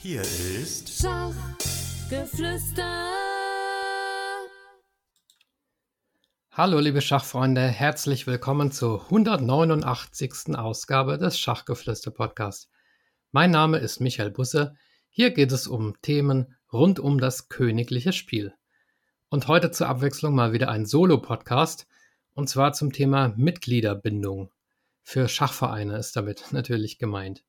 Hier ist Schachgeflüster. Hallo liebe Schachfreunde, herzlich willkommen zur 189. Ausgabe des Schachgeflüster Podcasts. Mein Name ist Michael Busse. Hier geht es um Themen rund um das königliche Spiel. Und heute zur Abwechslung mal wieder ein Solo-Podcast und zwar zum Thema Mitgliederbindung. Für Schachvereine ist damit natürlich gemeint.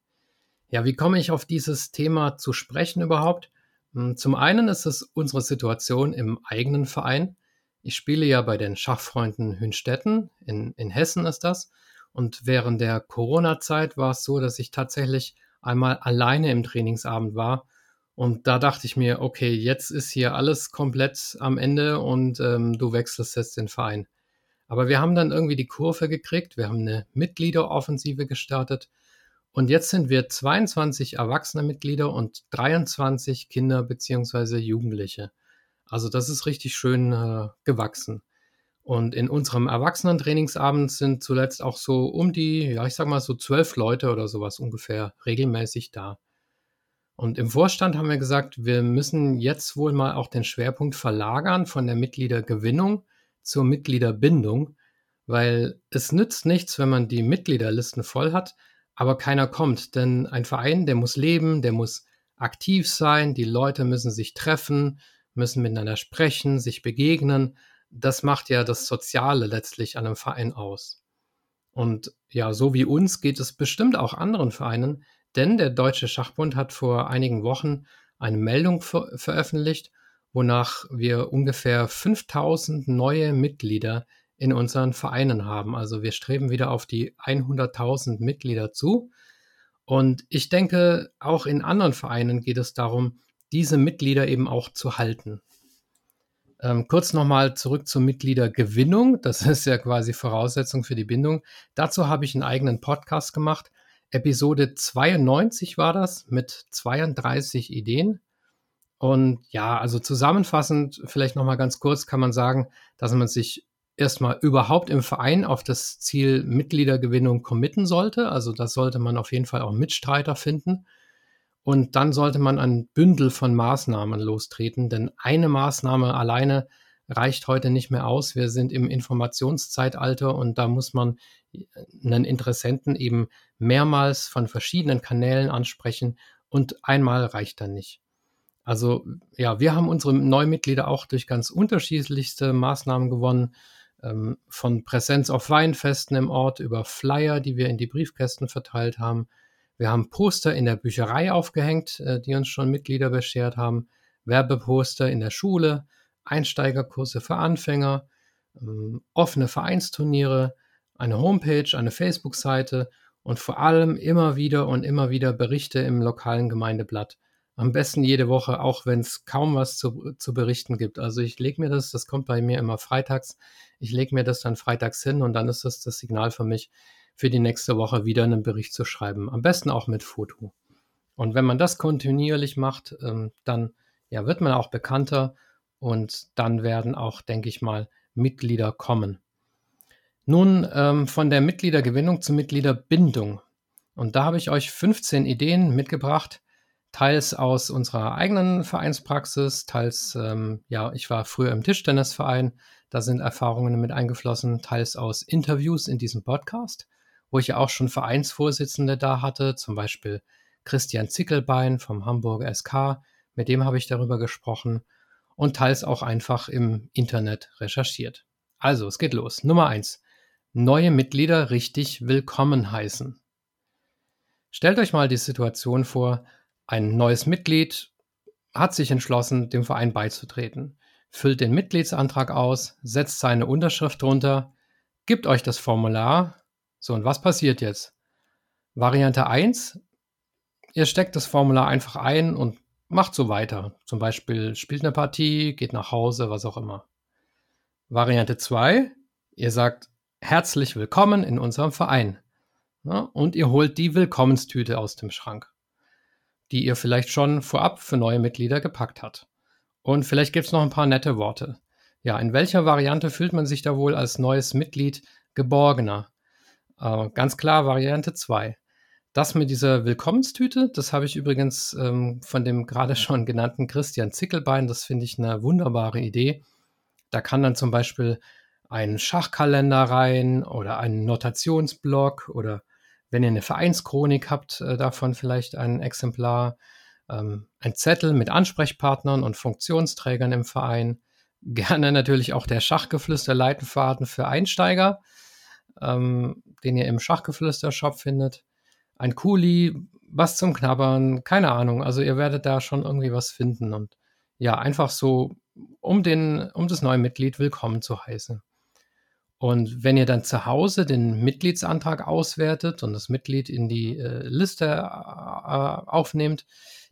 Ja, wie komme ich auf dieses Thema zu sprechen überhaupt? Hm, zum einen ist es unsere Situation im eigenen Verein. Ich spiele ja bei den Schachfreunden Hünstetten, in, in Hessen ist das. Und während der Corona-Zeit war es so, dass ich tatsächlich einmal alleine im Trainingsabend war. Und da dachte ich mir, okay, jetzt ist hier alles komplett am Ende und ähm, du wechselst jetzt den Verein. Aber wir haben dann irgendwie die Kurve gekriegt. Wir haben eine Mitgliederoffensive gestartet und jetzt sind wir 22 erwachsene Mitglieder und 23 Kinder bzw. Jugendliche. Also das ist richtig schön äh, gewachsen. Und in unserem Erwachsenentrainingsabend sind zuletzt auch so um die, ja, ich sag mal so zwölf Leute oder sowas ungefähr regelmäßig da. Und im Vorstand haben wir gesagt, wir müssen jetzt wohl mal auch den Schwerpunkt verlagern von der Mitgliedergewinnung zur Mitgliederbindung, weil es nützt nichts, wenn man die Mitgliederlisten voll hat, aber keiner kommt. Denn ein Verein, der muss leben, der muss aktiv sein, die Leute müssen sich treffen, müssen miteinander sprechen, sich begegnen. Das macht ja das Soziale letztlich an einem Verein aus. Und ja, so wie uns geht es bestimmt auch anderen Vereinen, denn der Deutsche Schachbund hat vor einigen Wochen eine Meldung ver veröffentlicht, wonach wir ungefähr 5000 neue Mitglieder in unseren Vereinen haben. Also wir streben wieder auf die 100.000 Mitglieder zu. Und ich denke, auch in anderen Vereinen geht es darum, diese Mitglieder eben auch zu halten. Ähm, kurz nochmal zurück zur Mitgliedergewinnung. Das ist ja quasi Voraussetzung für die Bindung. Dazu habe ich einen eigenen Podcast gemacht. Episode 92 war das mit 32 Ideen. Und ja, also zusammenfassend, vielleicht nochmal ganz kurz kann man sagen, dass man sich erstmal überhaupt im Verein auf das Ziel Mitgliedergewinnung committen sollte. Also das sollte man auf jeden Fall auch Mitstreiter finden. Und dann sollte man ein Bündel von Maßnahmen lostreten, denn eine Maßnahme alleine reicht heute nicht mehr aus. Wir sind im Informationszeitalter und da muss man einen Interessenten eben mehrmals von verschiedenen Kanälen ansprechen und einmal reicht dann nicht. Also ja, wir haben unsere Neumitglieder auch durch ganz unterschiedlichste Maßnahmen gewonnen von Präsenz auf Weinfesten im Ort über Flyer, die wir in die Briefkästen verteilt haben. Wir haben Poster in der Bücherei aufgehängt, äh, die uns schon Mitglieder beschert haben, Werbeposter in der Schule, Einsteigerkurse für Anfänger, ähm, offene Vereinsturniere, eine Homepage, eine Facebook-Seite und vor allem immer wieder und immer wieder Berichte im lokalen Gemeindeblatt. Am besten jede Woche, auch wenn es kaum was zu, zu berichten gibt. Also ich lege mir das, das kommt bei mir immer freitags, ich lege mir das dann freitags hin und dann ist das das Signal für mich, für die nächste Woche wieder einen Bericht zu schreiben. Am besten auch mit Foto. Und wenn man das kontinuierlich macht, ähm, dann ja, wird man auch bekannter und dann werden auch, denke ich mal, Mitglieder kommen. Nun ähm, von der Mitgliedergewinnung zur Mitgliederbindung. Und da habe ich euch 15 Ideen mitgebracht, teils aus unserer eigenen Vereinspraxis, teils, ähm, ja, ich war früher im Tischtennisverein, da sind Erfahrungen mit eingeflossen, teils aus Interviews in diesem Podcast, wo ich ja auch schon Vereinsvorsitzende da hatte, zum Beispiel Christian Zickelbein vom Hamburger SK, mit dem habe ich darüber gesprochen und teils auch einfach im Internet recherchiert. Also, es geht los. Nummer eins: Neue Mitglieder richtig willkommen heißen. Stellt euch mal die Situation vor, ein neues Mitglied hat sich entschlossen, dem Verein beizutreten, füllt den Mitgliedsantrag aus, setzt seine Unterschrift drunter, gibt euch das Formular. So, und was passiert jetzt? Variante 1, ihr steckt das Formular einfach ein und macht so weiter. Zum Beispiel spielt eine Partie, geht nach Hause, was auch immer. Variante 2, ihr sagt herzlich willkommen in unserem Verein. Ja, und ihr holt die Willkommenstüte aus dem Schrank die ihr vielleicht schon vorab für neue Mitglieder gepackt hat. Und vielleicht gibt es noch ein paar nette Worte. Ja, in welcher Variante fühlt man sich da wohl als neues Mitglied geborgener? Äh, ganz klar Variante 2. Das mit dieser Willkommenstüte, das habe ich übrigens ähm, von dem gerade schon genannten Christian Zickelbein. Das finde ich eine wunderbare Idee. Da kann dann zum Beispiel ein Schachkalender rein oder ein Notationsblock oder wenn ihr eine Vereinschronik habt, äh, davon vielleicht ein Exemplar, ähm, ein Zettel mit Ansprechpartnern und Funktionsträgern im Verein. Gerne natürlich auch der Schachgeflüster Leitenfaden für Einsteiger, ähm, den ihr im Schachgeflüster-Shop findet. Ein Kuli, was zum Knabbern, keine Ahnung. Also ihr werdet da schon irgendwie was finden und ja, einfach so, um den, um das neue Mitglied willkommen zu heißen. Und wenn ihr dann zu Hause den Mitgliedsantrag auswertet und das Mitglied in die äh, Liste äh, aufnehmt,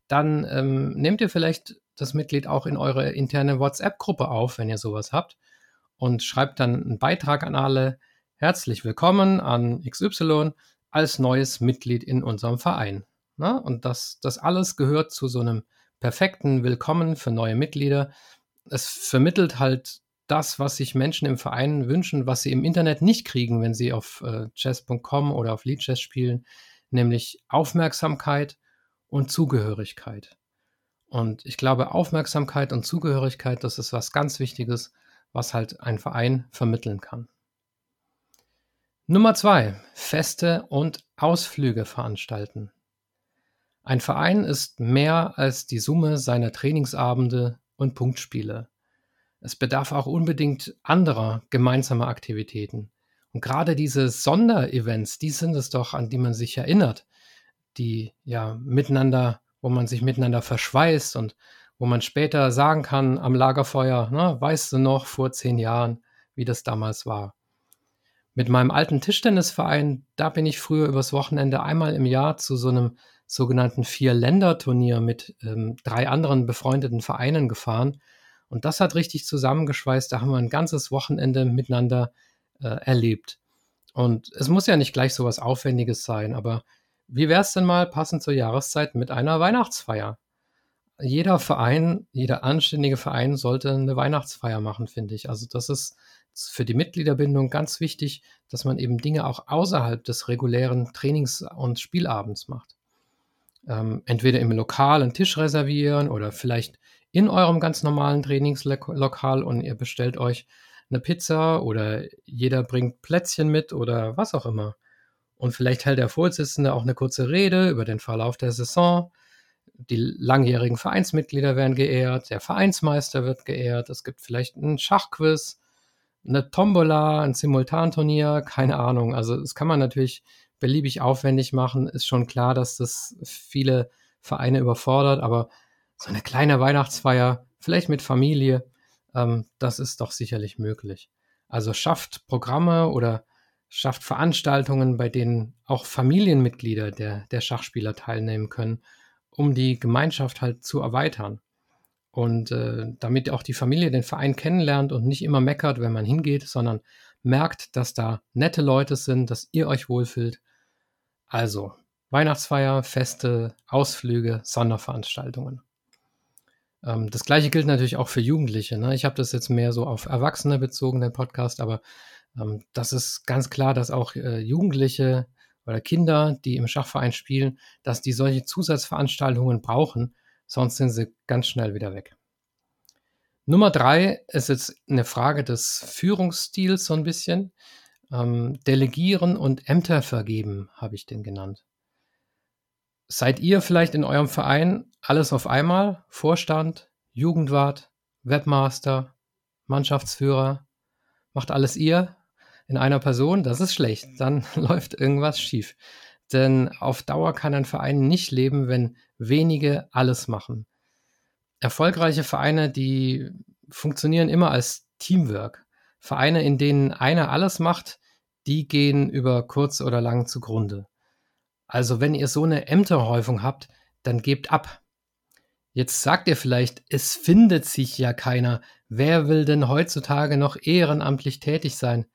dann ähm, nehmt ihr vielleicht das Mitglied auch in eure interne WhatsApp-Gruppe auf, wenn ihr sowas habt, und schreibt dann einen Beitrag an alle. Herzlich willkommen an XY als neues Mitglied in unserem Verein. Na? Und das, das alles gehört zu so einem perfekten Willkommen für neue Mitglieder. Es vermittelt halt das, was sich Menschen im Verein wünschen, was sie im Internet nicht kriegen, wenn sie auf äh, chess.com oder auf Leadchess spielen, nämlich Aufmerksamkeit und Zugehörigkeit. Und ich glaube, Aufmerksamkeit und Zugehörigkeit, das ist was ganz Wichtiges, was halt ein Verein vermitteln kann. Nummer zwei, Feste und Ausflüge veranstalten. Ein Verein ist mehr als die Summe seiner Trainingsabende und Punktspiele. Es bedarf auch unbedingt anderer gemeinsamer Aktivitäten. Und gerade diese Sonderevents, die sind es doch, an die man sich erinnert, die ja miteinander, wo man sich miteinander verschweißt und wo man später sagen kann am Lagerfeuer, ne, weißt du noch vor zehn Jahren, wie das damals war. Mit meinem alten Tischtennisverein, da bin ich früher übers Wochenende einmal im Jahr zu so einem sogenannten Vier-Länder-Turnier mit ähm, drei anderen befreundeten Vereinen gefahren. Und das hat richtig zusammengeschweißt. Da haben wir ein ganzes Wochenende miteinander äh, erlebt. Und es muss ja nicht gleich so was Aufwendiges sein, aber wie wäre es denn mal passend zur Jahreszeit mit einer Weihnachtsfeier? Jeder Verein, jeder anständige Verein sollte eine Weihnachtsfeier machen, finde ich. Also das ist für die Mitgliederbindung ganz wichtig, dass man eben Dinge auch außerhalb des regulären Trainings- und Spielabends macht. Ähm, entweder im Lokal einen Tisch reservieren oder vielleicht in eurem ganz normalen Trainingslokal und ihr bestellt euch eine Pizza oder jeder bringt Plätzchen mit oder was auch immer. Und vielleicht hält der Vorsitzende auch eine kurze Rede über den Verlauf der Saison. Die langjährigen Vereinsmitglieder werden geehrt, der Vereinsmeister wird geehrt, es gibt vielleicht einen Schachquiz, eine Tombola, ein Simultanturnier, keine Ahnung. Also das kann man natürlich beliebig aufwendig machen. Ist schon klar, dass das viele Vereine überfordert, aber so eine kleine Weihnachtsfeier, vielleicht mit Familie, ähm, das ist doch sicherlich möglich. Also schafft Programme oder schafft Veranstaltungen, bei denen auch Familienmitglieder der, der Schachspieler teilnehmen können, um die Gemeinschaft halt zu erweitern. Und äh, damit auch die Familie den Verein kennenlernt und nicht immer meckert, wenn man hingeht, sondern merkt, dass da nette Leute sind, dass ihr euch wohlfühlt. Also Weihnachtsfeier, Feste, Ausflüge, Sonderveranstaltungen. Ähm, das gleiche gilt natürlich auch für Jugendliche. Ne? Ich habe das jetzt mehr so auf Erwachsene bezogen, den Podcast, aber ähm, das ist ganz klar, dass auch äh, Jugendliche oder Kinder, die im Schachverein spielen, dass die solche Zusatzveranstaltungen brauchen, sonst sind sie ganz schnell wieder weg. Nummer drei ist jetzt eine Frage des Führungsstils so ein bisschen. Ähm, delegieren und Ämter vergeben, habe ich den genannt. Seid ihr vielleicht in eurem Verein alles auf einmal? Vorstand, Jugendwart, Webmaster, Mannschaftsführer? Macht alles ihr in einer Person? Das ist schlecht. Dann läuft irgendwas schief. Denn auf Dauer kann ein Verein nicht leben, wenn wenige alles machen. Erfolgreiche Vereine, die funktionieren immer als Teamwork. Vereine, in denen einer alles macht, die gehen über kurz oder lang zugrunde. Also wenn ihr so eine Ämterhäufung habt, dann gebt ab. Jetzt sagt ihr vielleicht, es findet sich ja keiner. Wer will denn heutzutage noch ehrenamtlich tätig sein?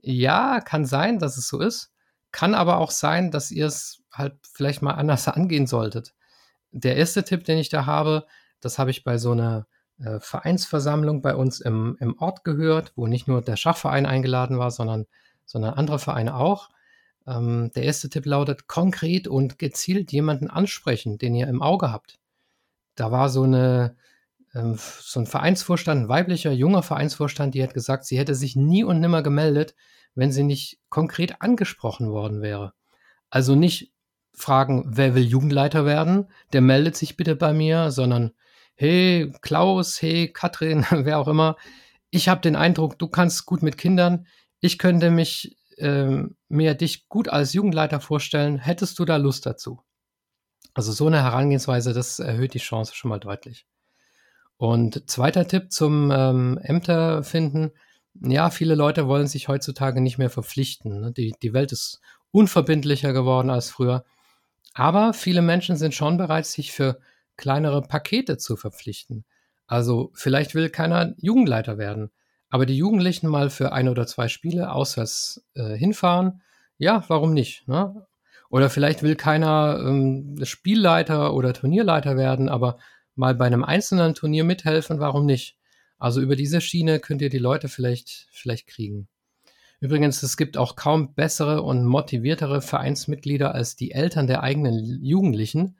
Ja, kann sein, dass es so ist. Kann aber auch sein, dass ihr es halt vielleicht mal anders angehen solltet. Der erste Tipp, den ich da habe, das habe ich bei so einer äh, Vereinsversammlung bei uns im, im Ort gehört, wo nicht nur der Schachverein eingeladen war, sondern, sondern andere Vereine auch Ähm, der erste Tipp lautet, konkret und gezielt jemanden ansprechen, den ihr im Auge habt. Da war so eine, ähm, so ein Vereinsvorstand, ein weiblicher, junger Vereinsvorstand, die hat gesagt, sie hätte sich nie und nimmer gemeldet, wenn sie nicht konkret angesprochen worden wäre. Also nicht fragen, wer will Jugendleiter werden, der meldet sich bitte bei mir, sondern hey Klaus, hey Katrin, wer auch immer, ich habe den Eindruck, du kannst gut mit Kindern, ich könnte mich äh, mir dich gut als Jugendleiter vorstellen, hättest du da Lust dazu? Also so eine Herangehensweise, das erhöht die Chance schon mal deutlich. Und zweiter Tipp zum ähm, Ämter finden. Ja, viele Leute wollen sich heutzutage nicht mehr verpflichten. Ne? Die, die Welt ist unverbindlicher geworden als früher. Aber viele Menschen sind schon bereit, sich für kleinere Pakete zu verpflichten. Also vielleicht will keiner Jugendleiter werden, aber die Jugendlichen mal für ein oder zwei Spiele auswärts äh, hinfahren, ja, warum nicht? Ne? Oder vielleicht will keiner ähm, Spielleiter oder Turnierleiter werden, aber mal bei einem einzelnen Turnier mithelfen, warum nicht? Also über diese Schiene könnt ihr die Leute vielleicht, vielleicht kriegen. Übrigens, es gibt auch kaum bessere und motiviertere Vereinsmitglieder als die Eltern der eigenen Jugendlichen,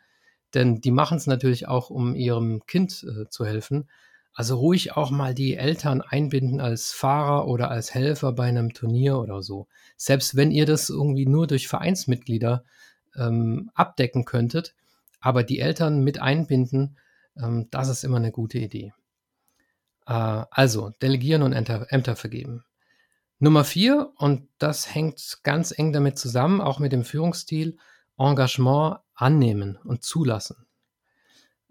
denn die machen es natürlich auch, um ihrem Kind äh, zu helfen. Also ruhig auch mal die Eltern einbinden als Fahrer oder als Helfer bei einem Turnier oder so. Selbst wenn ihr das irgendwie nur durch Vereinsmitglieder ähm, abdecken könntet, aber die Eltern mit einbinden, ähm, das ist immer eine gute Idee. Äh, also, delegieren und Ämter, Ämter vergeben. Nummer vier, und das hängt ganz eng damit zusammen, auch mit dem Führungsstil, Engagement annehmen und zulassen.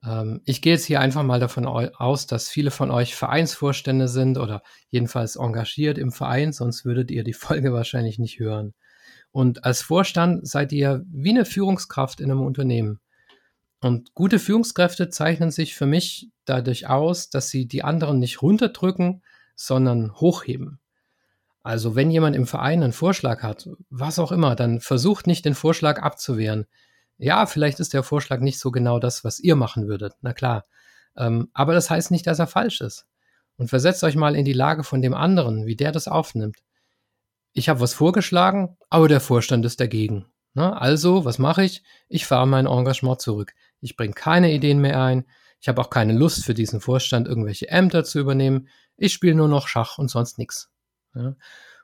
Ähm, ich gehe jetzt hier einfach mal davon aus, dass viele von euch Vereinsvorstände sind oder jedenfalls engagiert im Verein, sonst würdet ihr die Folge wahrscheinlich nicht hören. Und als Vorstand seid ihr wie eine Führungskraft in einem Unternehmen. Und gute Führungskräfte zeichnen sich für mich dadurch aus, dass sie die anderen nicht runterdrücken, sondern hochheben. Also wenn jemand im Verein einen Vorschlag hat, was auch immer, dann versucht nicht den Vorschlag abzuwehren ja, vielleicht ist der Vorschlag nicht so genau das, was ihr machen würdet, na klar. Ähm, aber das heißt nicht, dass er falsch ist. Und versetzt euch mal in die Lage von dem anderen, wie der das aufnimmt. Ich habe was vorgeschlagen, aber der Vorstand ist dagegen. Na, also, was mache ich? Ich fahre mein Engagement zurück. Ich bringe keine Ideen mehr ein. Ich habe auch keine Lust für diesen Vorstand, irgendwelche Ämter zu übernehmen. Ich spiele nur noch Schach und sonst nichts. Ja?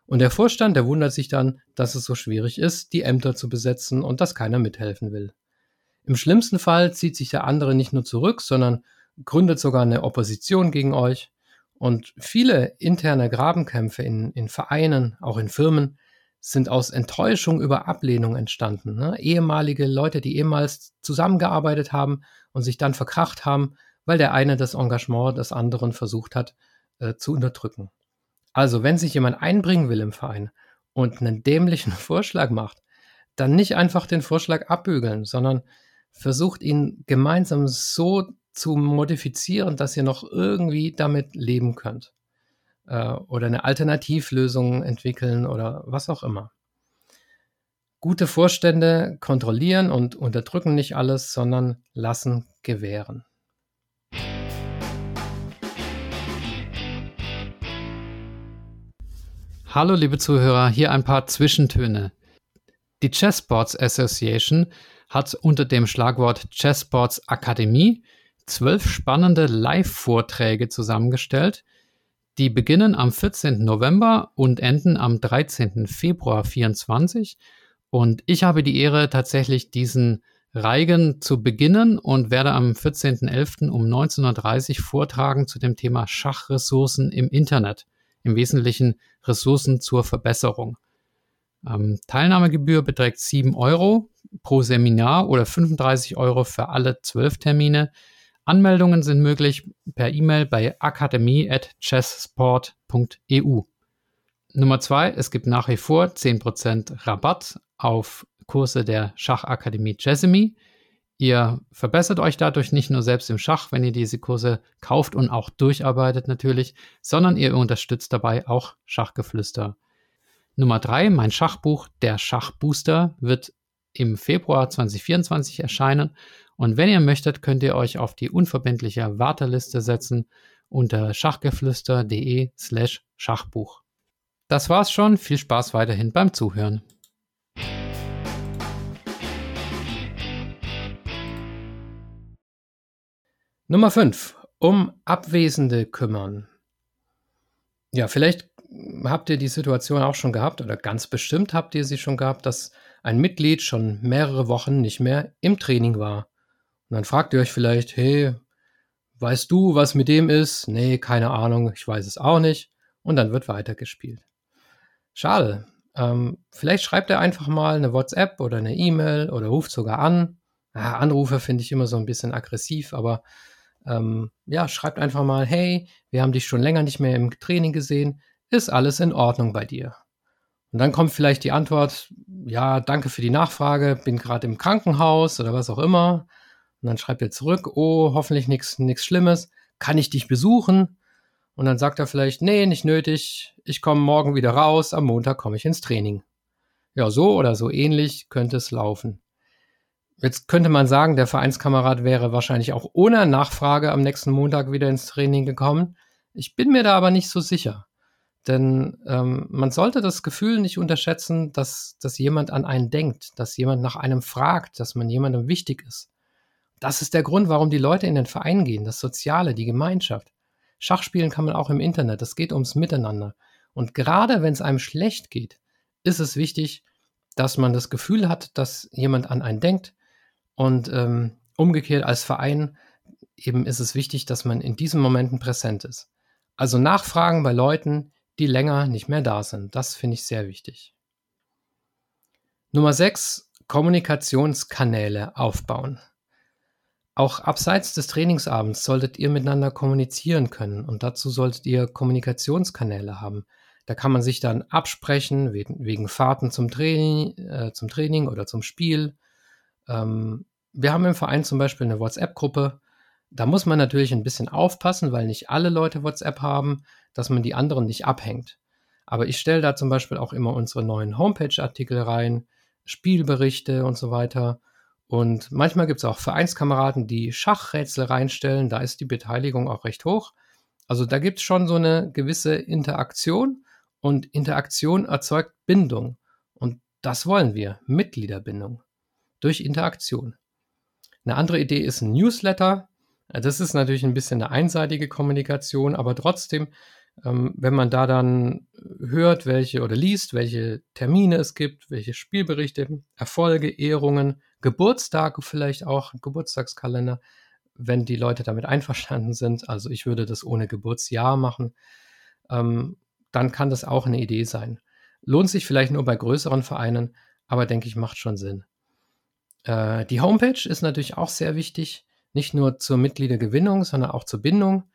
Und der Vorstand, der wundert sich dann, dass es so schwierig ist, die Ämter zu besetzen und dass keiner mithelfen will. Im schlimmsten Fall zieht sich der andere nicht nur zurück, sondern gründet sogar eine Opposition gegen euch. Und viele interne Grabenkämpfe in, in Vereinen, auch in Firmen, sind aus Enttäuschung über Ablehnung entstanden. Ne? Ehemalige Leute, die ehemals zusammengearbeitet haben und sich dann verkracht haben, weil der eine das Engagement des anderen versucht hat äh, zu unterdrücken. Also, wenn sich jemand einbringen will im Verein und einen dämlichen Vorschlag macht, dann nicht einfach den Vorschlag abbügeln, sondern versucht ihn gemeinsam so zu modifizieren, dass ihr noch irgendwie damit leben könnt. Äh, oder eine Alternativlösung entwickeln oder was auch immer. Gute Vorstände kontrollieren und unterdrücken nicht alles, sondern lassen gewähren. Hallo liebe Zuhörer, hier ein paar Zwischentöne. Die Chessboards Association hat unter dem Schlagwort Chessboards Akademie zwölf spannende Live-Vorträge zusammengestellt. Die beginnen am 14. November und enden am 13. Februar 2024. Und ich habe die Ehre, tatsächlich diesen Reigen zu beginnen und werde am 14.11. um 19.30 Uhr vortragen zu dem Thema Schachressourcen im Internet im Wesentlichen Ressourcen zur Verbesserung. Ähm, Teilnahmegebühr beträgt 7 Euro pro Seminar oder 35 Euro für alle 12 Termine. Anmeldungen sind möglich per E-Mail bei akademie.chessport.eu. Nummer 2, es gibt nach wie vor 10% Rabatt auf Kurse der Schachakademie Jessamy. Ihr verbessert euch dadurch nicht nur selbst im Schach, wenn ihr diese Kurse kauft und auch durcharbeitet natürlich, sondern ihr unterstützt dabei auch Schachgeflüster. Nummer drei, mein Schachbuch, der Schachbooster, wird im Februar 2024 erscheinen. Und wenn ihr möchtet, könnt ihr euch auf die unverbindliche Warteliste setzen unter schachgeflüster.de slash Schachbuch. Das war's schon. Viel Spaß weiterhin beim Zuhören. Nummer 5. Um Abwesende kümmern. Ja, vielleicht habt ihr die Situation auch schon gehabt oder ganz bestimmt habt ihr sie schon gehabt, dass ein Mitglied schon mehrere Wochen nicht mehr im Training war. Und dann fragt ihr euch vielleicht, hey, weißt du, was mit dem ist? Nee, keine Ahnung, ich weiß es auch nicht. Und dann wird weitergespielt. Schade. Ähm, vielleicht schreibt er einfach mal eine WhatsApp oder eine E-Mail oder ruft sogar an. Ja, Anrufe finde ich immer so ein bisschen aggressiv, aber ähm, ja, schreibt einfach mal, hey, wir haben dich schon länger nicht mehr im Training gesehen, ist alles in Ordnung bei dir? Und dann kommt vielleicht die Antwort, ja, danke für die Nachfrage, bin gerade im Krankenhaus oder was auch immer. Und dann schreibt er zurück, oh, hoffentlich nichts Schlimmes, kann ich dich besuchen? Und dann sagt er vielleicht, nee, nicht nötig, ich komme morgen wieder raus, am Montag komme ich ins Training. Ja, so oder so ähnlich könnte es laufen. Jetzt könnte man sagen, der Vereinskamerad wäre wahrscheinlich auch ohne Nachfrage am nächsten Montag wieder ins Training gekommen. Ich bin mir da aber nicht so sicher. Denn ähm, man sollte das Gefühl nicht unterschätzen, dass, dass jemand an einen denkt, dass jemand nach einem fragt, dass man jemandem wichtig ist. Das ist der Grund, warum die Leute in den Verein gehen, das Soziale, die Gemeinschaft. Schachspielen kann man auch im Internet. Es geht ums Miteinander. Und gerade wenn es einem schlecht geht, ist es wichtig, dass man das Gefühl hat, dass jemand an einen denkt. Und ähm, umgekehrt als Verein eben ist es wichtig, dass man in diesen Momenten präsent ist. Also nachfragen bei Leuten, die länger nicht mehr da sind. Das finde ich sehr wichtig. Nummer 6. Kommunikationskanäle aufbauen. Auch abseits des Trainingsabends solltet ihr miteinander kommunizieren können und dazu solltet ihr Kommunikationskanäle haben. Da kann man sich dann absprechen wegen, Fahrten zum Training, äh, zum Training oder zum Spiel. Ähm, wir haben im Verein zum Beispiel eine WhatsApp-Gruppe. Da muss man natürlich ein bisschen aufpassen, weil nicht alle Leute WhatsApp haben, dass man die anderen nicht abhängt. Aber ich stelle da zum Beispiel auch immer unsere neuen Homepage-Artikel rein, Spielberichte und so weiter. Und manchmal gibt es auch Vereinskameraden, die Schachrätsel reinstellen. Da ist die Beteiligung auch recht hoch. Also da gibt es schon so eine gewisse Interaktion und Interaktion erzeugt Bindung. Und das wollen wir, Mitgliederbindung durch Interaktion. Eine andere Idee ist ein Newsletter. Das ist natürlich ein bisschen eine einseitige Kommunikation, aber trotzdem, ähm, wenn man da dann hört, welche oder liest, welche Termine es gibt, welche Spielberichte, Erfolge, Ehrungen, Geburtstage vielleicht auch, Geburtstagskalender, wenn die Leute damit einverstanden sind. Also ich würde das ohne Geburtsjahr machen. Ähm, dann kann das auch eine Idee sein. Lohnt sich vielleicht nur bei größeren Vereinen, aber denke ich, macht schon Sinn. Äh, die Homepage ist natürlich auch sehr wichtig, nicht nur zur Mitgliedergewinnung, sondern auch zur Bindung.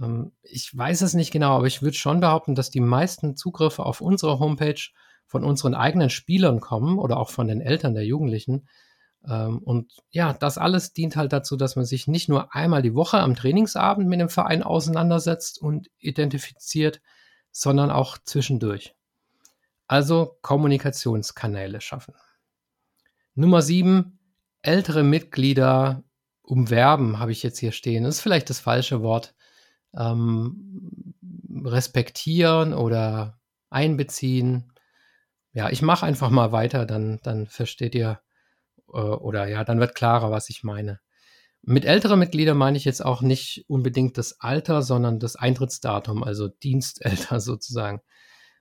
Ähm, ich weiß es nicht genau, aber ich würde schon behaupten, dass die meisten Zugriffe auf unsere Homepage von unseren eigenen Spielern kommen oder auch von den Eltern der Jugendlichen. Ähm, und ja, das alles dient halt dazu, dass man sich nicht nur einmal die Woche am Trainingsabend mit dem Verein auseinandersetzt und identifiziert, sondern auch zwischendurch. Also Kommunikationskanäle schaffen. Nummer sieben, ältere Mitglieder umwerben, habe ich jetzt hier stehen. Das ist vielleicht das falsche Wort. Ähm, respektieren oder einbeziehen. Ja, ich mache einfach mal weiter, dann, dann versteht ihr, äh, oder ja, dann wird klarer, was ich meine. Mit älteren Mitgliedern meine ich jetzt auch nicht unbedingt das Alter, sondern das Eintrittsdatum, also Dienstelter sozusagen.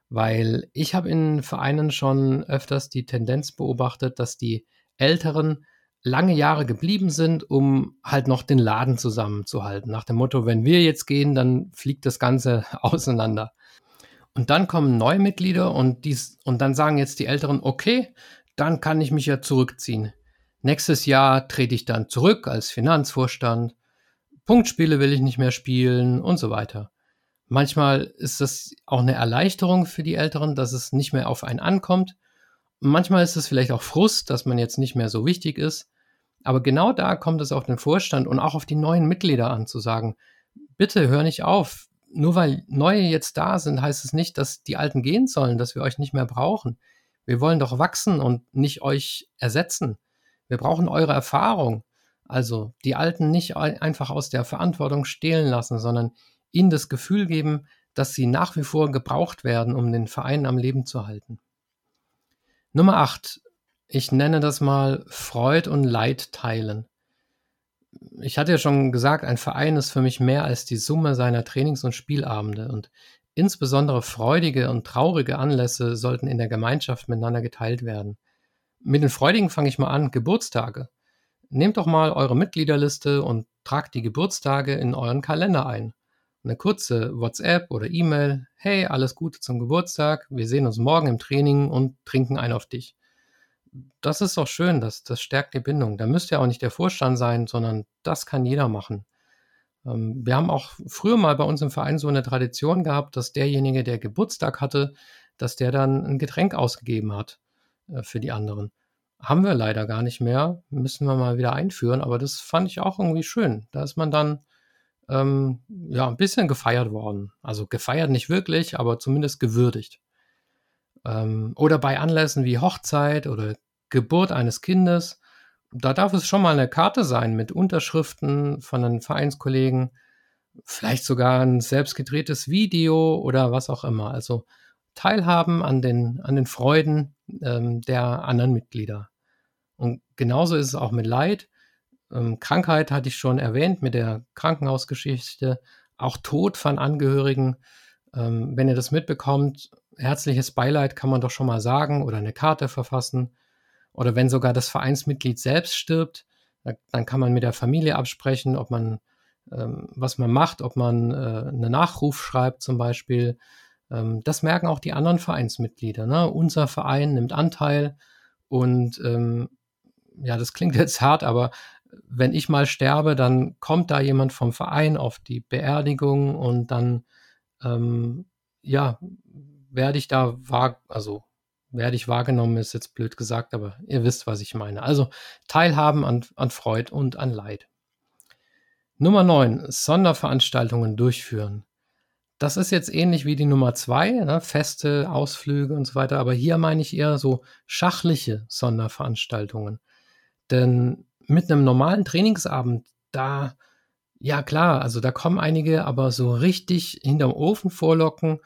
Weil ich habe in Vereinen schon öfters die Tendenz beobachtet, dass die Älteren lange Jahre geblieben sind, um halt noch den Laden zusammenzuhalten. Nach dem Motto, wenn wir jetzt gehen, dann fliegt das Ganze auseinander. Und dann kommen neue Mitglieder und, dies, und dann sagen jetzt die Älteren, okay, dann kann ich mich ja zurückziehen. Nächstes Jahr trete ich dann zurück als Finanzvorstand. Punktspiele will ich nicht mehr spielen und so weiter. Manchmal ist das auch eine Erleichterung für die Älteren, dass es nicht mehr auf einen ankommt. Manchmal ist es vielleicht auch Frust, dass man jetzt nicht mehr so wichtig ist. Aber genau da kommt es auf den Vorstand und auch auf die neuen Mitglieder an, zu sagen, bitte hör nicht auf. Nur weil neue jetzt da sind, heißt es nicht, dass die alten gehen sollen, dass wir euch nicht mehr brauchen. Wir wollen doch wachsen und nicht euch ersetzen. Wir brauchen eure Erfahrung. Also die Alten nicht einfach aus der Verantwortung stehlen lassen, sondern ihnen das Gefühl geben, dass sie nach wie vor gebraucht werden, um den Verein am Leben zu halten. Nummer 8. Ich nenne das mal Freud und Leid teilen. ich hatte ja schon gesagt, ein Verein ist für mich mehr als die Summe seiner Trainings- und Spielabende und insbesondere freudige und traurige Anlässe sollten in der Gemeinschaft miteinander geteilt werden. Mit den freudigen fange ich mal an, Geburtstage. Nehmt doch mal eure Mitgliederliste und tragt die Geburtstage in euren Kalender ein. Eine kurze WhatsApp oder E-Mail. Hey, alles Gute zum Geburtstag. Wir sehen uns morgen im Training und trinken ein auf dich. Das ist doch schön, das, das stärkt die Bindung. Da müsst ihr auch nicht der Vorstand sein, sondern das kann jeder machen. Ähm, wir haben auch früher mal bei uns im Verein so eine Tradition gehabt, dass derjenige, der Geburtstag hatte, dass der dann ein Getränk ausgegeben hat äh, für die anderen. Haben wir leider gar nicht mehr. Müssen wir mal wieder einführen. Aber das fand ich auch irgendwie schön. Da ist man dann ähm, ja ein bisschen gefeiert worden. Also gefeiert nicht wirklich, aber zumindest gewürdigt. Ähm, oder bei Anlässen wie Hochzeit oder Geburt eines Kindes. Da darf es schon mal eine Karte sein mit Unterschriften von den Vereinskollegen, vielleicht sogar ein selbst gedrehtes Video oder was auch immer. Also teilhaben an den, an den Freuden ähm, der anderen Mitglieder. Und genauso ist es auch mit Leid. Ähm, Krankheit hatte ich schon erwähnt mit der Krankenhausgeschichte, auch Tod von Angehörigen. Ähm, wenn ihr das mitbekommt, herzliches Beileid kann man doch schon mal sagen oder eine Karte verfassen. Oder wenn sogar das Vereinsmitglied selbst stirbt, dann kann man mit der Familie absprechen, ob man ähm, was man macht, ob man äh, einen Nachruf schreibt zum Beispiel ähm, das merken auch die anderen Vereinsmitglieder. Ne? Unser Verein nimmt Anteil und ähm, ja, das klingt jetzt hart, aber wenn ich mal sterbe, dann kommt da jemand vom Verein auf die Beerdigung und dann ähm, ja werde ich da wahr, also werde ich wahrgenommen, ist jetzt blöd gesagt, aber ihr wisst, was ich meine. Also teilhaben an, an Freud und an Leid. Nummer 9. Sonderveranstaltungen durchführen. Das ist jetzt ähnlich wie die Nummer zwei, ne? feste Ausflüge und so weiter, aber hier meine ich eher so schachliche Sonderveranstaltungen. Denn mit einem normalen Trainingsabend, da, ja klar, also da kommen einige, aber so richtig hinterm Ofen vorlocken,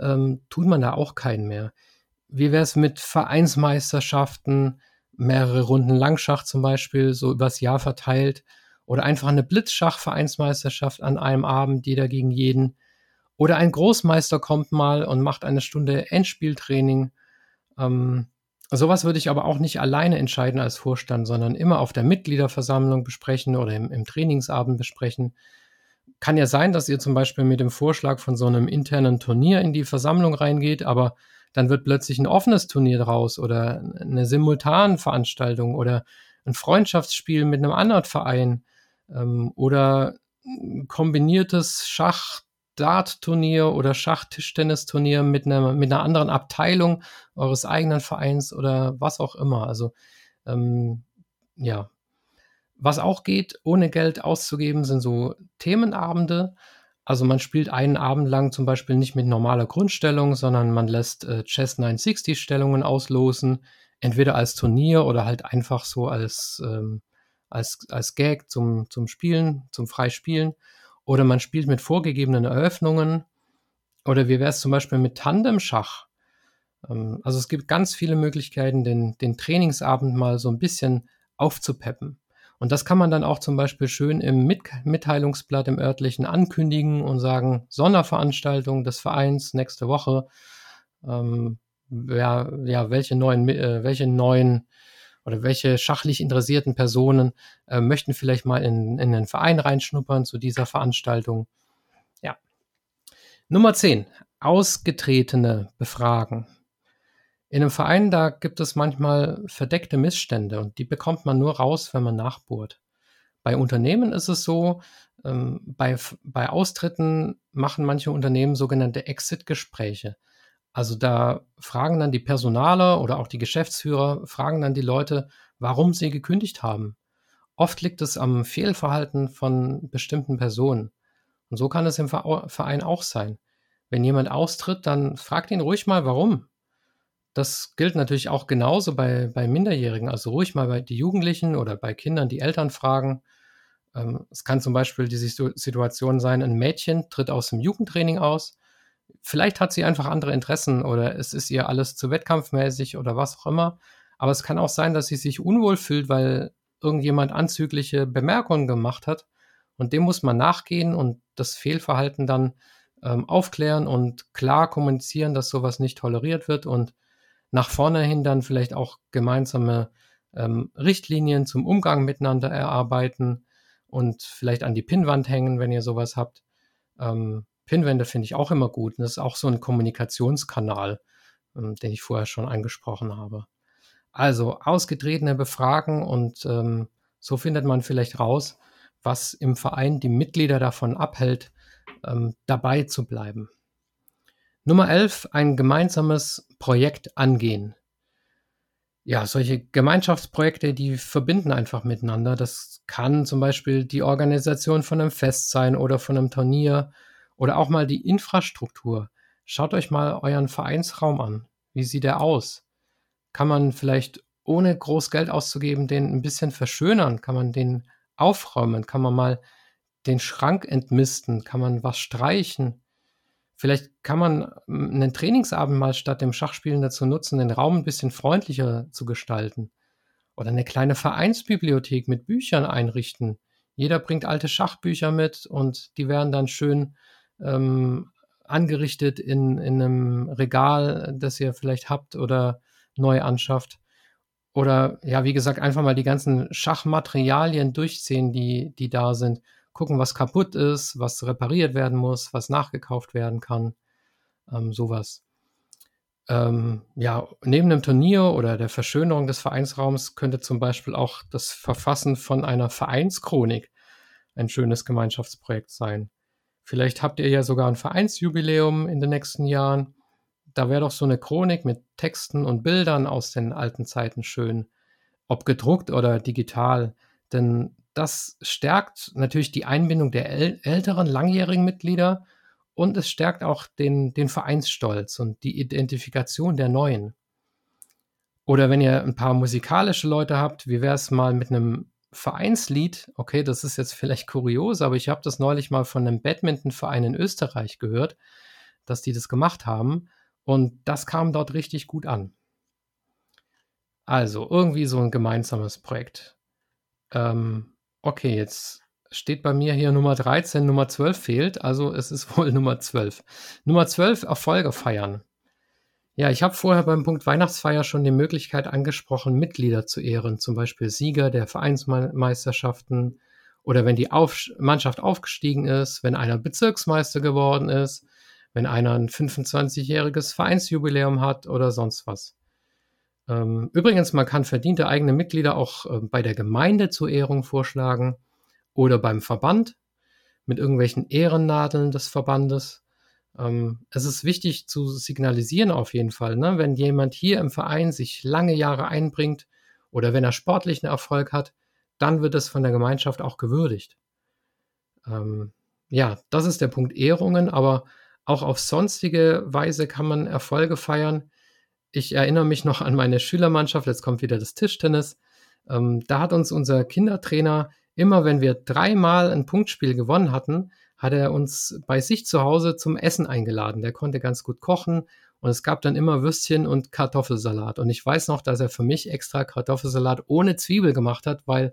ähm, tut man da auch keinen mehr. Wie wäre es mit Vereinsmeisterschaften, mehrere Runden Langschach zum Beispiel, so übers Jahr verteilt, oder einfach eine Blitzschach-Vereinsmeisterschaft an einem Abend, jeder gegen jeden oder ein Großmeister kommt mal und macht eine Stunde Endspieltraining. Ähm, sowas würde ich aber auch nicht alleine entscheiden als Vorstand, sondern immer auf der Mitgliederversammlung besprechen oder im, im Trainingsabend besprechen. Kann ja sein, dass ihr zum Beispiel mit dem Vorschlag von so einem internen Turnier in die Versammlung reingeht, aber dann wird plötzlich ein offenes Turnier draus oder eine Simultanveranstaltung oder ein Freundschaftsspiel mit einem anderen Verein ähm, oder kombiniertes Schach, Dart-Turnier oder Schachtischtennisturnier mit einer, mit einer anderen Abteilung eures eigenen Vereins oder was auch immer. Also ähm, ja. Was auch geht, ohne Geld auszugeben, sind so Themenabende. Also man spielt einen Abend lang zum Beispiel nicht mit normaler Grundstellung, sondern man lässt äh, Chess 960 Stellungen auslosen, entweder als Turnier oder halt einfach so als, ähm, als, als Gag zum, zum Spielen, zum Freispielen. Oder man spielt mit vorgegebenen Eröffnungen. Oder wie wäre es zum Beispiel mit Tandemschach? Ähm, also es gibt ganz viele Möglichkeiten, den, den Trainingsabend mal so ein bisschen aufzupeppen. Und das kann man dann auch zum Beispiel schön im Mit Mitteilungsblatt im örtlichen ankündigen und sagen, Sonderveranstaltung des Vereins nächste Woche. Ähm, ja, ja, welche neuen, äh, welche neuen oder welche schachlich interessierten Personen äh, möchten vielleicht mal in, in den Verein reinschnuppern zu dieser Veranstaltung. Ja. Nummer 10. Ausgetretene befragen. In einem Verein, da gibt es manchmal verdeckte Missstände und die bekommt man nur raus, wenn man nachbohrt. Bei Unternehmen ist es so, ähm, bei, bei Austritten machen manche Unternehmen sogenannte Exit-Gespräche. Also da fragen dann die Personaler oder auch die Geschäftsführer, fragen dann die Leute, warum sie gekündigt haben. Oft liegt es am Fehlverhalten von bestimmten Personen. Und so kann es im Verein auch sein. Wenn jemand austritt, dann fragt ihn ruhig mal, warum. Das gilt natürlich auch genauso bei, bei Minderjährigen. Also ruhig mal bei die Jugendlichen oder bei Kindern die Eltern fragen. Ähm, es kann zum Beispiel die Situation sein, ein Mädchen tritt aus dem Jugendtraining aus Vielleicht hat sie einfach andere Interessen oder es ist ihr alles zu wettkampfmäßig oder was auch immer. Aber es kann auch sein, dass sie sich unwohl fühlt, weil irgendjemand anzügliche Bemerkungen gemacht hat. Und dem muss man nachgehen und das Fehlverhalten dann ähm, aufklären und klar kommunizieren, dass sowas nicht toleriert wird und nach vorne hin dann vielleicht auch gemeinsame ähm, Richtlinien zum Umgang miteinander erarbeiten und vielleicht an die Pinnwand hängen, wenn ihr sowas habt. Ähm, Pinwände finde ich auch immer gut. Und das ist auch so ein Kommunikationskanal, ähm, den ich vorher schon angesprochen habe. Also ausgetretene befragen und ähm, so findet man vielleicht raus, was im Verein die Mitglieder davon abhält, ähm, dabei zu bleiben. Nummer 11, ein gemeinsames Projekt angehen. Ja, solche Gemeinschaftsprojekte, die verbinden einfach miteinander. Das kann zum Beispiel die Organisation von einem Fest sein oder von einem Turnier oder auch mal die Infrastruktur. Schaut euch mal euren Vereinsraum an. Wie sieht er aus? Kann man vielleicht ohne groß Geld auszugeben den ein bisschen verschönern? Kann man den aufräumen? Kann man mal den Schrank entmisten? Kann man was streichen? Vielleicht kann man hm, einen Trainingsabend mal statt dem Schachspielen dazu nutzen, den Raum ein bisschen freundlicher zu gestalten. Oder eine kleine Vereinsbibliothek mit Büchern einrichten. Jeder bringt alte Schachbücher mit und die werden dann schön ähm, angerichtet in, in einem Regal, das ihr vielleicht habt oder neu anschafft. Oder ja, wie gesagt, einfach mal die ganzen Schachmaterialien durchsehen, die, die da sind. Gucken, was kaputt ist, was repariert werden muss, was nachgekauft werden kann. Ähm, sowas. Ähm, ja, neben dem Turnier oder der Verschönerung des Vereinsraums könnte zum Beispiel auch das Verfassen von einer Vereinschronik ein schönes Gemeinschaftsprojekt sein. Vielleicht habt ihr ja sogar ein Vereinsjubiläum in den nächsten Jahren. Da wäre doch so eine Chronik mit Texten und Bildern aus den alten Zeiten schön, ob gedruckt oder digital. Denn das stärkt natürlich die Einbindung der äl älteren langjährigen Mitglieder und es stärkt auch den, den Vereinsstolz und die Identifikation der Neuen. Oder wenn ihr ein paar musikalische Leute habt, wie wäre es mal mit einem Vereinslied, okay, das ist jetzt vielleicht kurios, aber ich habe das neulich mal von einem Badmintonverein in Österreich gehört, dass die das gemacht haben und das kam dort richtig gut an. Also irgendwie so ein gemeinsames Projekt. Ähm, okay, jetzt steht bei mir hier Nummer 13, Nummer 12 fehlt, also es ist wohl Nummer 12. Nummer 12, Erfolge feiern. Ja, ich habe vorher beim Punkt Weihnachtsfeier schon die Möglichkeit angesprochen, Mitglieder zu ehren, zum Beispiel Sieger der Vereinsmeisterschaften oder wenn die Auf Mannschaft aufgestiegen ist, wenn einer Bezirksmeister geworden ist, wenn einer ein 25-jähriges Vereinsjubiläum hat oder sonst was. Ähm, übrigens, man kann verdiente eigene Mitglieder auch äh, bei der Gemeinde zur Ehrung vorschlagen oder beim Verband mit irgendwelchen Ehrennadeln des Verbandes. Ähm, es ist wichtig zu signalisieren auf jeden Fall, ne? wenn jemand hier im Verein sich lange Jahre einbringt oder wenn er sportlichen Erfolg hat, dann wird es von der Gemeinschaft auch gewürdigt. Ähm, ja, das ist der Punkt Ehrungen, aber auch auf sonstige Weise kann man Erfolge feiern. Ich erinnere mich noch an meine Schülermannschaft, jetzt kommt wieder das Tischtennis. Ähm, da hat uns unser Kindertrainer immer, wenn wir dreimal ein Punktspiel gewonnen hatten, hat er uns bei sich zu Hause zum Essen eingeladen. Der konnte ganz gut kochen und es gab dann immer Würstchen und Kartoffelsalat. Und ich weiß noch, dass er für mich extra Kartoffelsalat ohne Zwiebel gemacht hat, weil,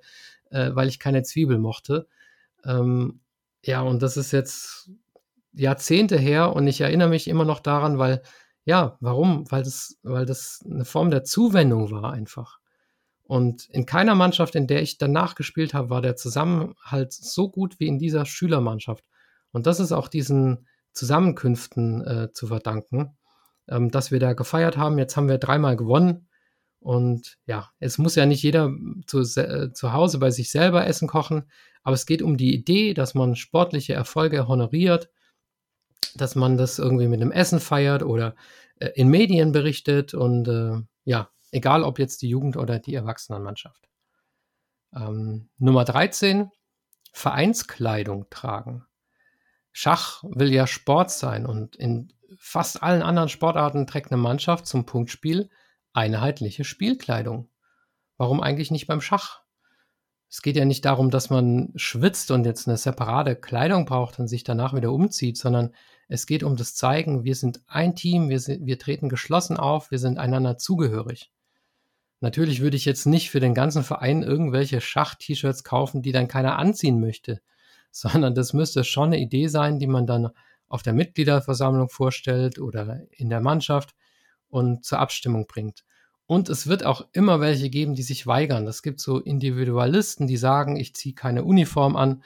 äh, weil ich keine Zwiebel mochte. Ähm, ja, und das ist jetzt Jahrzehnte her und ich erinnere mich immer noch daran, weil, ja, warum? Weil das, weil das eine Form der Zuwendung war einfach. Und in keiner Mannschaft, in der ich danach gespielt habe, war der Zusammenhalt so gut wie in dieser Schülermannschaft. Und das ist auch diesen Zusammenkünften äh, zu verdanken, ähm, dass wir da gefeiert haben. Jetzt haben wir dreimal gewonnen. Und ja, es muss ja nicht jeder zu, äh, zu Hause bei sich selber Essen kochen, aber es geht um die Idee, dass man sportliche Erfolge honoriert, dass man das irgendwie mit einem Essen feiert oder äh, in Medien berichtet und äh, ja, egal ob jetzt die Jugend oder die Erwachsenenmannschaft. Ähm, Nummer 13, Vereinskleidung tragen. Schach will ja Sport sein und in fast allen anderen Sportarten trägt eine Mannschaft zum Punktspiel einheitliche Spielkleidung. Warum eigentlich nicht beim Schach? Es geht ja nicht darum, dass man schwitzt und jetzt eine separate Kleidung braucht und sich danach wieder umzieht, sondern es geht um das Zeigen, wir sind ein Team, wir, sind, wir treten geschlossen auf, wir sind einander zugehörig. Natürlich würde ich jetzt nicht für den ganzen Verein irgendwelche Schach-T-Shirts kaufen, die dann keiner anziehen möchte, sondern das müsste schon eine Idee sein, die man dann auf der Mitgliederversammlung vorstellt oder in der Mannschaft und zur Abstimmung bringt. Und es wird auch immer welche geben, die sich weigern. Es gibt so Individualisten, die sagen, ich ziehe keine Uniform an.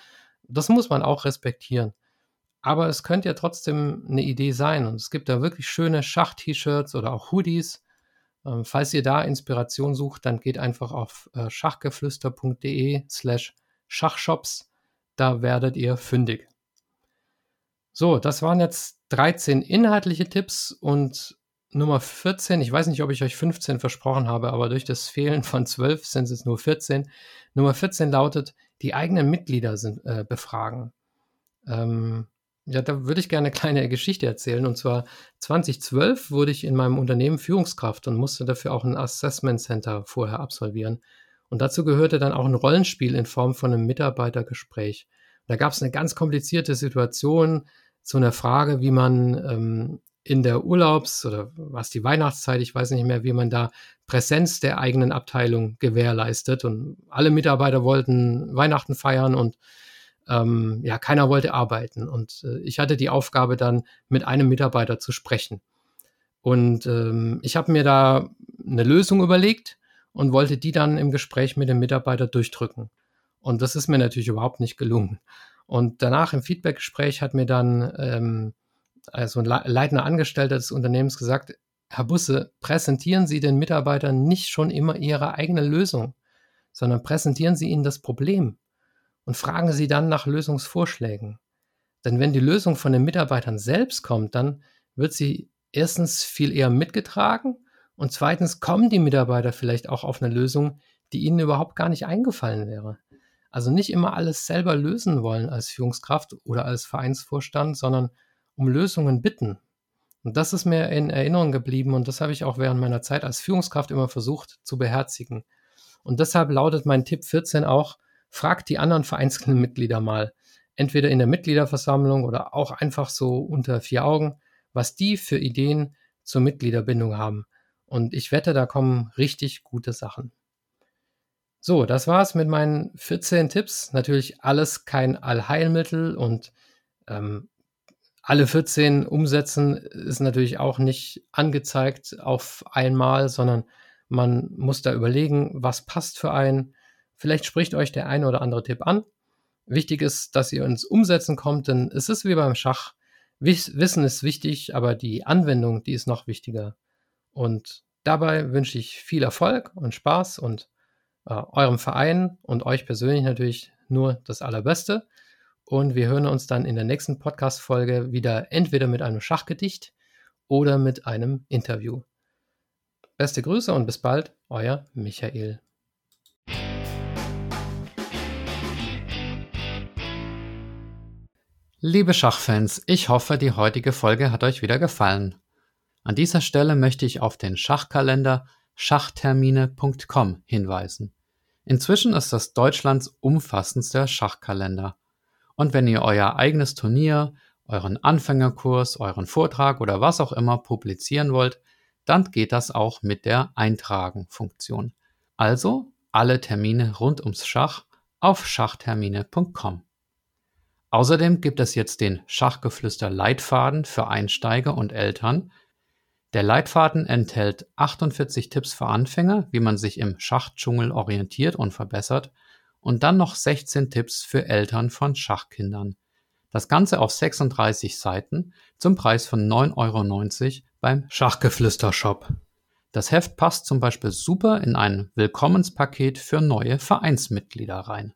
Das muss man auch respektieren. Aber es könnte ja trotzdem eine Idee sein. Und es gibt da wirklich schöne Schach-T-Shirts oder auch Hoodies. Ähm, falls ihr da Inspiration sucht, dann geht einfach auf äh, schachgeflüster.de slash Schachshops. Da werdet ihr fündig. So, das waren jetzt 13 inhaltliche Tipps und Nummer 14, ich weiß nicht, ob ich euch 15 versprochen habe, aber durch das Fehlen von 12 sind es nur 14. Nummer 14 lautet, die eigenen Mitglieder sind, äh, befragen. Ähm, ja, da würde ich gerne eine kleine Geschichte erzählen. Und zwar 2012 wurde ich in meinem Unternehmen Führungskraft und musste dafür auch ein Assessment Center vorher absolvieren. Und dazu gehörte dann auch ein Rollenspiel in Form von einem Mitarbeitergespräch. Da gab es eine ganz komplizierte Situation zu einer Frage, wie man ähm, in der Urlaubs- oder was die Weihnachtszeit, ich weiß nicht mehr, wie man da Präsenz der eigenen Abteilung gewährleistet. Und alle Mitarbeiter wollten Weihnachten feiern und ähm, ja, keiner wollte arbeiten. Und äh, ich hatte die Aufgabe dann mit einem Mitarbeiter zu sprechen. Und ähm, ich habe mir da eine Lösung überlegt und wollte die dann im Gespräch mit dem Mitarbeiter durchdrücken. Und das ist mir natürlich überhaupt nicht gelungen. Und danach im Feedbackgespräch hat mir dann ähm, also ein leitender Angestellter des Unternehmens gesagt, Herr Busse, präsentieren Sie den Mitarbeitern nicht schon immer Ihre eigene Lösung, sondern präsentieren Sie ihnen das Problem und fragen Sie dann nach Lösungsvorschlägen. Denn wenn die Lösung von den Mitarbeitern selbst kommt, dann wird sie erstens viel eher mitgetragen und zweitens kommen die Mitarbeiter vielleicht auch auf eine Lösung, die ihnen überhaupt gar nicht eingefallen wäre. Also nicht immer alles selber lösen wollen als Führungskraft oder als Vereinsvorstand, sondern um Lösungen bitten. Und das ist mir in Erinnerung geblieben und das habe ich auch während meiner Zeit als Führungskraft immer versucht zu beherzigen. Und deshalb lautet mein Tipp 14 auch, fragt die anderen Vereinsmitglieder mal, entweder in der Mitgliederversammlung oder auch einfach so unter vier Augen, was die für Ideen zur Mitgliederbindung haben. Und ich wette, da kommen richtig gute Sachen. So, das war's mit meinen 14 Tipps. Natürlich alles kein Allheilmittel und ähm, alle 14 umsetzen ist natürlich auch nicht angezeigt auf einmal, sondern man muss da überlegen, was passt für einen. Vielleicht spricht euch der eine oder andere Tipp an. Wichtig ist, dass ihr ins Umsetzen kommt, denn es ist wie beim Schach. Wissen ist wichtig, aber die Anwendung, die ist noch wichtiger. Und dabei wünsche ich viel Erfolg und Spaß und äh, eurem Verein und euch persönlich natürlich nur das Allerbeste. Und wir hören uns dann in der nächsten Podcast-Folge wieder entweder mit einem Schachgedicht oder mit einem Interview. Beste Grüße und bis bald, euer Michael. Liebe Schachfans, ich hoffe, die heutige Folge hat euch wieder gefallen. An dieser Stelle möchte ich auf den Schachkalender schachtermine.com hinweisen. Inzwischen ist das Deutschlands umfassendster Schachkalender. Und wenn ihr euer eigenes Turnier, euren Anfängerkurs, euren Vortrag oder was auch immer publizieren wollt, dann geht das auch mit der Eintragen-Funktion. Also alle Termine rund ums Schach auf schachtermine.com. Außerdem gibt es jetzt den Schachgeflüster Leitfaden für Einsteiger und Eltern. Der Leitfaden enthält 48 Tipps für Anfänger, wie man sich im Schachdschungel orientiert und verbessert und dann noch 16 Tipps für Eltern von Schachkindern. Das Ganze auf 36 Seiten zum Preis von 9,90 Euro beim Schachgeflüster-Shop. Das Heft passt zum Beispiel super in ein Willkommenspaket für neue Vereinsmitglieder rein.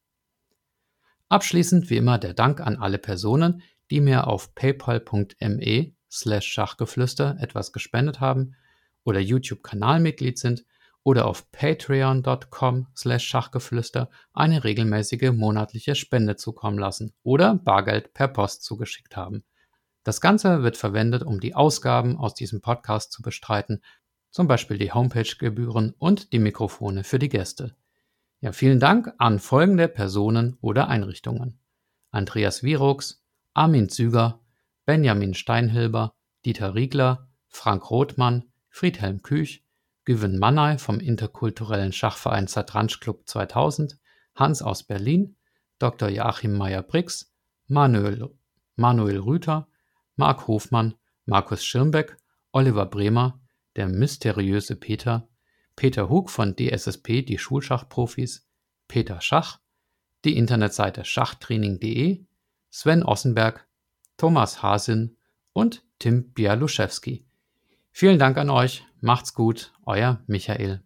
Abschließend wie immer der Dank an alle Personen, die mir auf paypal.me slash Schachgeflüster etwas gespendet haben oder YouTube-Kanalmitglied sind oder auf patreon.com slash Schachgeflüster eine regelmäßige monatliche Spende zukommen lassen oder Bargeld per Post zugeschickt haben. Das Ganze wird verwendet, um die Ausgaben aus diesem Podcast zu bestreiten, zum Beispiel die Homepage-Gebühren und die Mikrofone für die Gäste. Ja, vielen Dank an folgende Personen oder Einrichtungen. Andreas Virux, Armin Züger, Benjamin Steinhilber, Dieter Riegler, Frank Rothmann, Friedhelm Küch, Güven Mannay vom interkulturellen Schachverein Satranj Club 2000, Hans aus Berlin, Dr. Joachim Meyer-Brix, Manuel, Manuel Rüther, Marc Hofmann, Markus Schirmbeck, Oliver Bremer, der mysteriöse Peter, Peter Hug von DSSP, die Schulschachprofis, Peter Schach, die Internetseite schachtraining.de, Sven Ossenberg, Thomas Hasin und Tim Bialuszewski. Vielen Dank an euch, macht's gut, euer Michael.